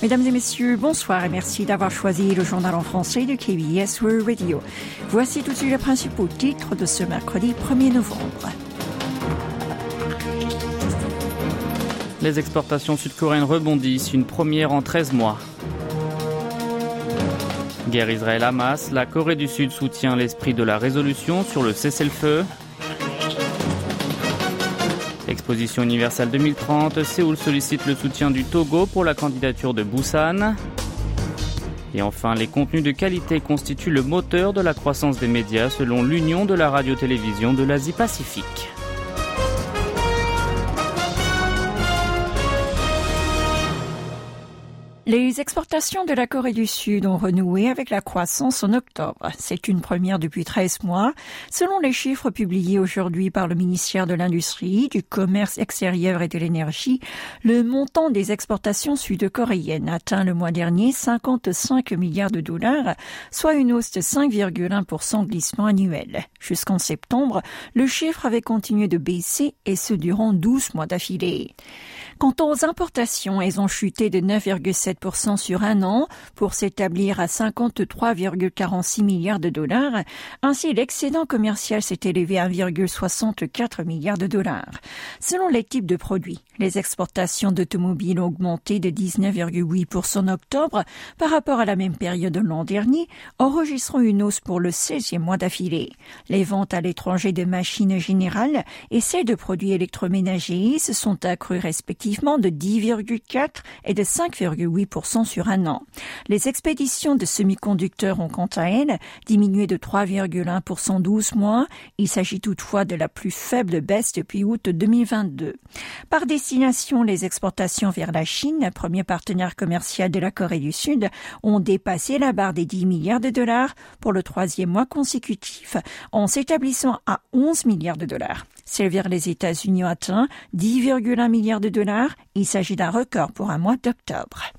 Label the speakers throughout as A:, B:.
A: Mesdames et messieurs, bonsoir et merci d'avoir choisi le journal en français de KBS World Radio. Voici tout de suite les principaux titres de ce mercredi 1er novembre.
B: Les exportations sud-coréennes rebondissent, une première en 13 mois. Guerre Israël-Hamas, la Corée du Sud soutient l'esprit de la résolution sur le cessez-le-feu. Exposition universelle 2030, Séoul sollicite le soutien du Togo pour la candidature de Busan. Et enfin, les contenus de qualité constituent le moteur de la croissance des médias selon l'Union de la radio-télévision de l'Asie-Pacifique.
A: Les exportations de la Corée du Sud ont renoué avec la croissance en octobre. C'est une première depuis 13 mois. Selon les chiffres publiés aujourd'hui par le ministère de l'Industrie, du Commerce extérieur et de l'Énergie, le montant des exportations sud-coréennes atteint le mois dernier 55 milliards de dollars, soit une hausse de 5,1% glissement annuel. Jusqu'en septembre, le chiffre avait continué de baisser et ce durant 12 mois d'affilée. Quant aux importations, elles ont chuté de 9,7% sur un an pour s'établir à 53,46 milliards de dollars. Ainsi, l'excédent commercial s'est élevé à 1,64 milliards de dollars. Selon les types de produits, les exportations d'automobiles ont augmenté de 19,8% en octobre par rapport à la même période de l'an dernier, enregistrant une hausse pour le 16e mois d'affilée. Les ventes à l'étranger de machines générales et celles de produits électroménagers se sont accrues respectivement de 10,4 et de 5,8 sur un an. Les expéditions de semi-conducteurs ont quant à elles diminué de 3,1% 12 mois. Il s'agit toutefois de la plus faible baisse depuis août 2022. Par destination, les exportations vers la Chine, premier partenaire commercial de la Corée du Sud, ont dépassé la barre des 10 milliards de dollars pour le troisième mois consécutif, en s'établissant à 11 milliards de dollars. Servir les États-Unis ont atteint 10,1 milliards de dollars. Il s'agit d'un record pour un mois d'octobre.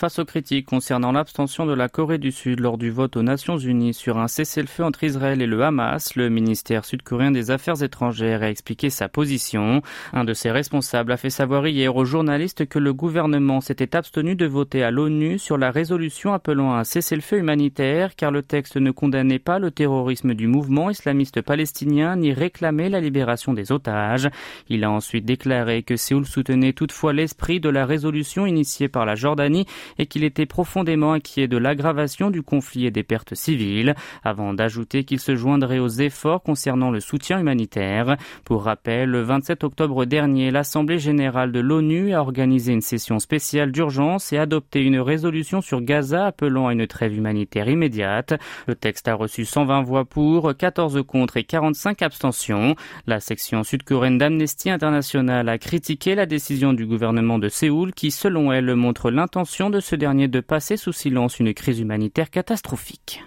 B: Face aux critiques concernant l'abstention de la Corée du Sud lors du vote aux Nations Unies sur un cessez-le-feu entre Israël et le Hamas, le ministère sud-coréen des Affaires étrangères a expliqué sa position. Un de ses responsables a fait savoir hier aux journalistes que le gouvernement s'était abstenu de voter à l'ONU sur la résolution appelant à un cessez-le-feu humanitaire car le texte ne condamnait pas le terrorisme du mouvement islamiste palestinien ni réclamait la libération des otages. Il a ensuite déclaré que Séoul soutenait toutefois l'esprit de la résolution initiée par la Jordanie et qu'il était profondément inquiet de l'aggravation du conflit et des pertes civiles, avant d'ajouter qu'il se joindrait aux efforts concernant le soutien humanitaire. Pour rappel, le 27 octobre dernier, l'Assemblée générale de l'ONU a organisé une session spéciale d'urgence et adopté une résolution sur Gaza appelant à une trêve humanitaire immédiate. Le texte a reçu 120 voix pour, 14 contre et 45 abstentions. La section sud-coréenne d'Amnesty International a critiqué la décision du gouvernement de Séoul qui, selon elle, montre l'intention de ce dernier de passer sous silence une crise humanitaire catastrophique.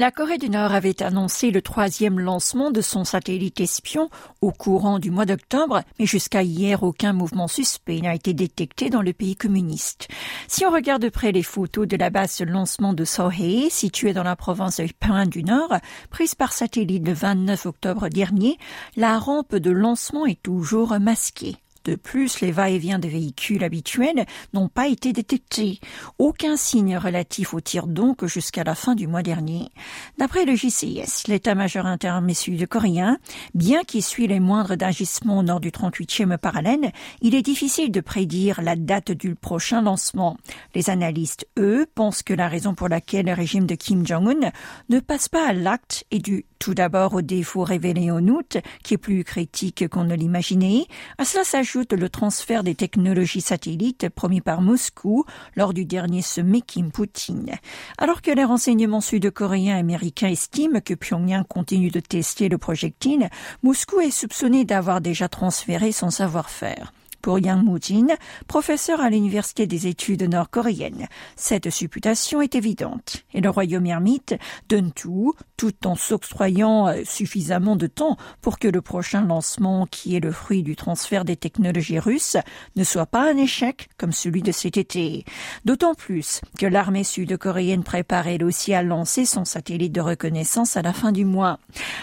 A: La Corée du Nord avait annoncé le troisième lancement de son satellite espion au courant du mois d'octobre, mais jusqu'à hier, aucun mouvement suspect n'a été détecté dans le pays communiste. Si on regarde de près les photos de la base de lancement de Sohei, située dans la province de Pyongyang du Nord, prise par satellite le 29 octobre dernier, la rampe de lancement est toujours masquée. De plus, les va-et-vient de véhicules habituels n'ont pas été détectés. Aucun signe relatif au tir donc jusqu'à la fin du mois dernier. D'après le JCS, l'état-major interarmé sud-coréen, bien qu'il suit les moindres agissements au nord du 38e parallèle, il est difficile de prédire la date du prochain lancement. Les analystes, eux, pensent que la raison pour laquelle le régime de Kim Jong-un ne passe pas à l'acte est due tout d'abord au défaut révélé en août, qui est plus critique qu'on ne l'imaginait. À cela s'ajoute le transfert des technologies satellites promis par Moscou lors du dernier sommet Kim Poutine. Alors que les renseignements sud-coréens et américains estiment que Pyongyang continue de tester le projectile, Moscou est soupçonné d'avoir déjà transféré son savoir-faire. Pour Yang Mujin, professeur à l'Université des études nord-coréennes. Cette supputation est évidente. Et le royaume ermite donne tout, tout en s'octroyant euh, suffisamment de temps pour que le prochain lancement, qui est le fruit du transfert des technologies russes, ne soit pas un échec comme celui de cet été. D'autant plus que l'armée sud-coréenne prépare elle aussi à lancer son satellite de reconnaissance à la fin du mois.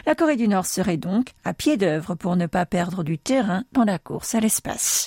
A: La Corée du Nord serait donc à pied d'œuvre pour ne pas perdre du terrain dans la course à l'espace.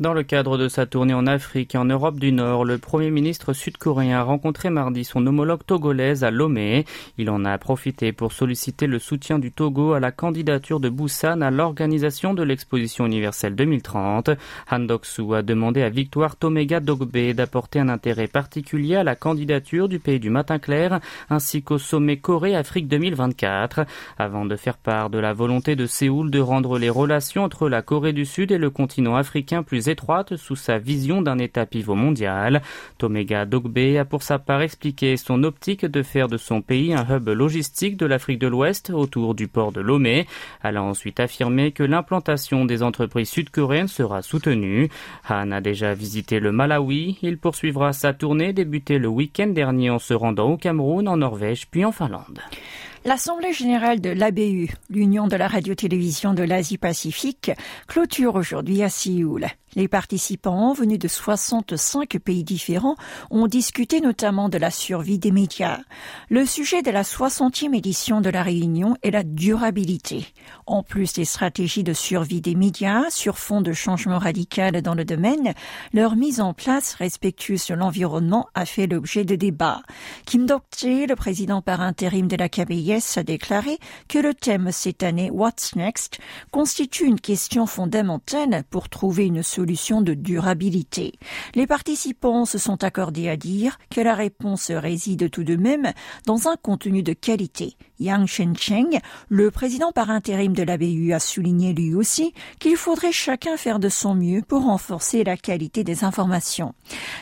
B: Dans le cadre de sa tournée en Afrique et en Europe du Nord, le Premier ministre sud-coréen a rencontré mardi son homologue togolaise à Lomé. Il en a profité pour solliciter le soutien du Togo à la candidature de Busan à l'organisation de l'exposition universelle 2030. Han Doksu a demandé à Victoire Tomega Dogbe d'apporter un intérêt particulier à la candidature du pays du matin clair ainsi qu'au sommet Corée-Afrique 2024 avant de faire part de la volonté de Séoul de rendre les relations entre la Corée du Sud et le continent africain plus étroite sous sa vision d'un État pivot mondial. Tomega Dogbe a pour sa part expliqué son optique de faire de son pays un hub logistique de l'Afrique de l'Ouest autour du port de Lomé. Elle a ensuite affirmé que l'implantation des entreprises sud-coréennes sera soutenue. Han a déjà visité le Malawi. Il poursuivra sa tournée débutée le week-end dernier en se rendant au Cameroun, en Norvège puis en Finlande.
A: L'Assemblée générale de l'ABU, l'Union de la radio-télévision de l'Asie-Pacifique, clôture aujourd'hui à Séoul. Les participants, venus de 65 pays différents, ont discuté notamment de la survie des médias. Le sujet de la 60e édition de la réunion est la durabilité. En plus des stratégies de survie des médias sur fond de changement radical dans le domaine, leur mise en place respectueuse de l'environnement a fait l'objet de débats. Kim Dok-jae, le président par intérim de la KBS, a déclaré que le thème cette année What's Next constitue une question fondamentale pour trouver une solution solution de durabilité. Les participants se sont accordés à dire que la réponse réside tout de même dans un contenu de qualité. Yang Shencheng, le président par intérim de la BU, a souligné lui aussi qu'il faudrait chacun faire de son mieux pour renforcer la qualité des informations.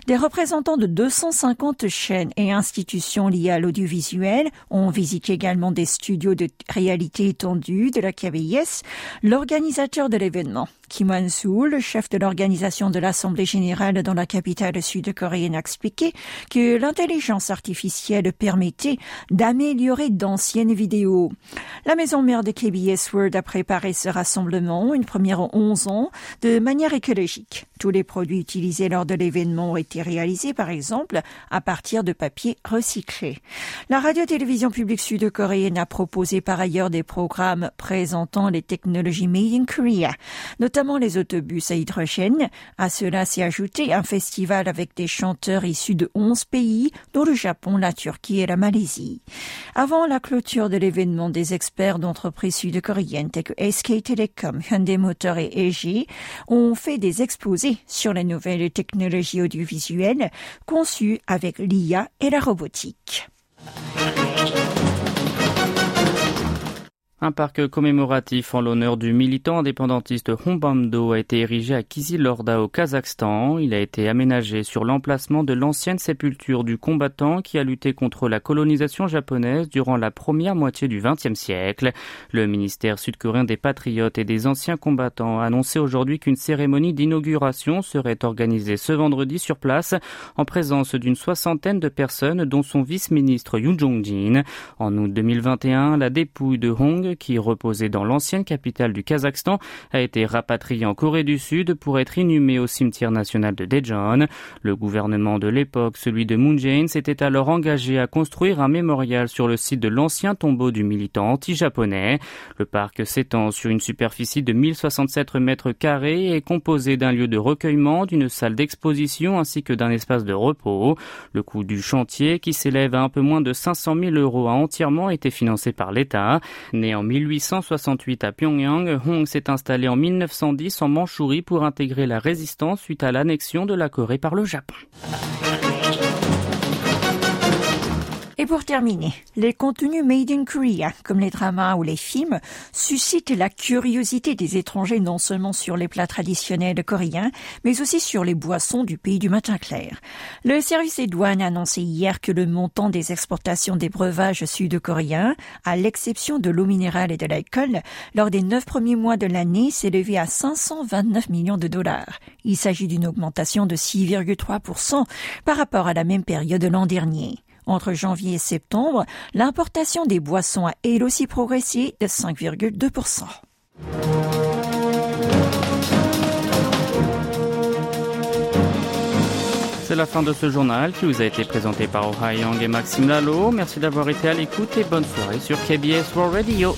A: Des représentants de 250 chaînes et institutions liées à l'audiovisuel ont visité également des studios de réalité étendue de la KBS, l'organisateur de l'événement. Kim Wan-soo, le chef de l'organisation de l'Assemblée générale dans la capitale sud-coréenne, a expliqué que l'intelligence artificielle permettait d'améliorer d'anciennes vidéos. La maison mère de KBS World a préparé ce rassemblement, une première en 11 ans, de manière écologique. Tous les produits utilisés lors de l'événement ont été réalisés, par exemple, à partir de papier recyclé. La radio-télévision publique sud-coréenne a proposé par ailleurs des programmes présentant les technologies made in Korea, notamment les autobus à hydrogène. À cela s'est ajouté un festival avec des chanteurs issus de 11 pays, dont le Japon, la Turquie et la Malaisie. Avant la clôture de l'événement, des experts d'entreprises sud-coréennes tels que SK Telecom, Hyundai Motor et EG ont fait des exposés sur les nouvelles technologies audiovisuelles conçues avec l'IA et la robotique.
B: Un parc commémoratif en l'honneur du militant indépendantiste Hombamdo a été érigé à Kizilorda au Kazakhstan. Il a été aménagé sur l'emplacement de l'ancienne sépulture du combattant qui a lutté contre la colonisation japonaise durant la première moitié du XXe siècle. Le ministère sud-coréen des Patriotes et des anciens combattants a annoncé aujourd'hui qu'une cérémonie d'inauguration serait organisée ce vendredi sur place en présence d'une soixantaine de personnes dont son vice-ministre Yoon Jong-jin. En août 2021, la dépouille de Hong qui reposait dans l'ancienne capitale du Kazakhstan, a été rapatrié en Corée du Sud pour être inhumé au cimetière national de Daejeon. Le gouvernement de l'époque, celui de Moon Jae-in, s'était alors engagé à construire un mémorial sur le site de l'ancien tombeau du militant anti-japonais. Le parc s'étend sur une superficie de 1067 mètres carrés et est composé d'un lieu de recueillement, d'une salle d'exposition ainsi que d'un espace de repos. Le coût du chantier, qui s'élève à un peu moins de 500 000 euros, a entièrement été financé par l'État. Né en 1868 à Pyongyang, Hong s'est installé en 1910 en Mandchourie pour intégrer la résistance suite à l'annexion de la Corée par le Japon.
A: Et pour terminer, les contenus made in Korea, comme les dramas ou les films, suscitent la curiosité des étrangers non seulement sur les plats traditionnels coréens, mais aussi sur les boissons du pays du matin clair. Le service des douanes a annoncé hier que le montant des exportations des breuvages sud-coréens, à l'exception de l'eau minérale et de l'alcool, lors des neuf premiers mois de l'année élevé à 529 millions de dollars. Il s'agit d'une augmentation de 6,3% par rapport à la même période de l'an dernier. Entre janvier et septembre, l'importation des boissons a elle aussi progressé de 5,2%.
B: C'est la fin de ce journal qui vous a été présenté par Young et Maxime Lalo. Merci d'avoir été à l'écoute et bonne soirée sur KBS World Radio.